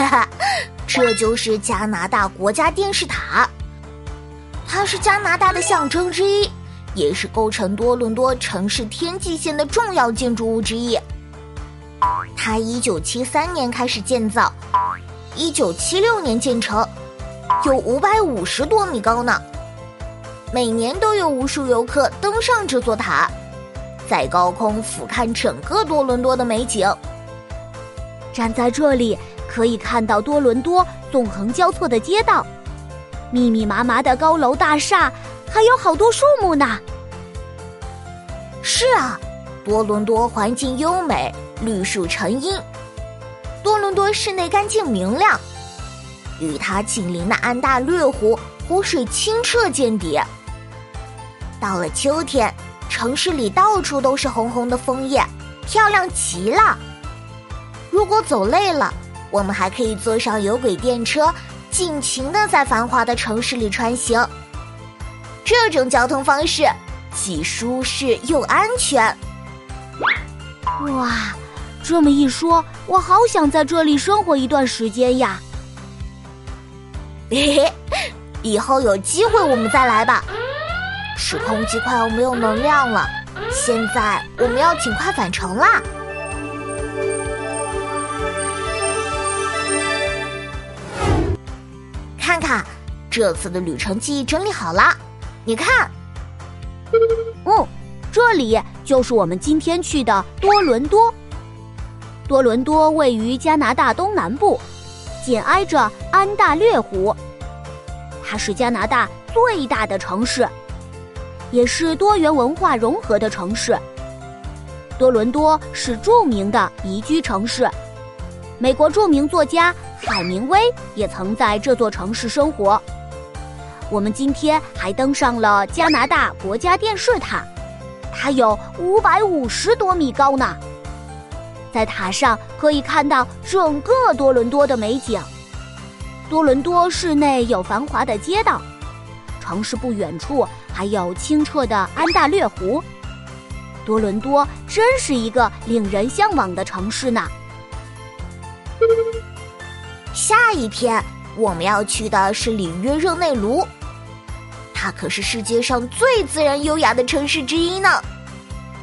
哈哈，这就是加拿大国家电视塔，它是加拿大的象征之一，也是构成多伦多城市天际线的重要建筑物之一。它一九七三年开始建造，一九七六年建成，有五百五十多米高呢。每年都有无数游客登上这座塔，在高空俯瞰整个多伦多的美景。站在这里，可以看到多伦多纵横交错的街道，密密麻麻的高楼大厦，还有好多树木呢。是啊，多伦多环境优美，绿树成荫。多伦多室内干净明亮，与它紧邻的安大略湖湖水清澈见底。到了秋天，城市里到处都是红红的枫叶，漂亮极了。如果走累了，我们还可以坐上有轨电车，尽情的在繁华的城市里穿行。这种交通方式既舒适又安全。哇，这么一说，我好想在这里生活一段时间呀！嘿嘿，以后有机会我们再来吧。时空机快要没有能量了，现在我们要尽快返程啦！这次的旅程记忆整理好了，你看，哦，这里就是我们今天去的多伦多。多伦多位于加拿大东南部，紧挨着安大略湖，它是加拿大最大的城市。也是多元文化融合的城市。多伦多是著名的宜居城市，美国著名作家海明威也曾在这座城市生活。我们今天还登上了加拿大国家电视塔，它有五百五十多米高呢。在塔上可以看到整个多伦多的美景。多伦多市内有繁华的街道，城市不远处。还有清澈的安大略湖，多伦多真是一个令人向往的城市呢。下一天我们要去的是里约热内卢，它可是世界上最自然优雅的城市之一呢，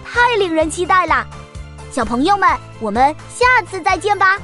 太令人期待了！小朋友们，我们下次再见吧。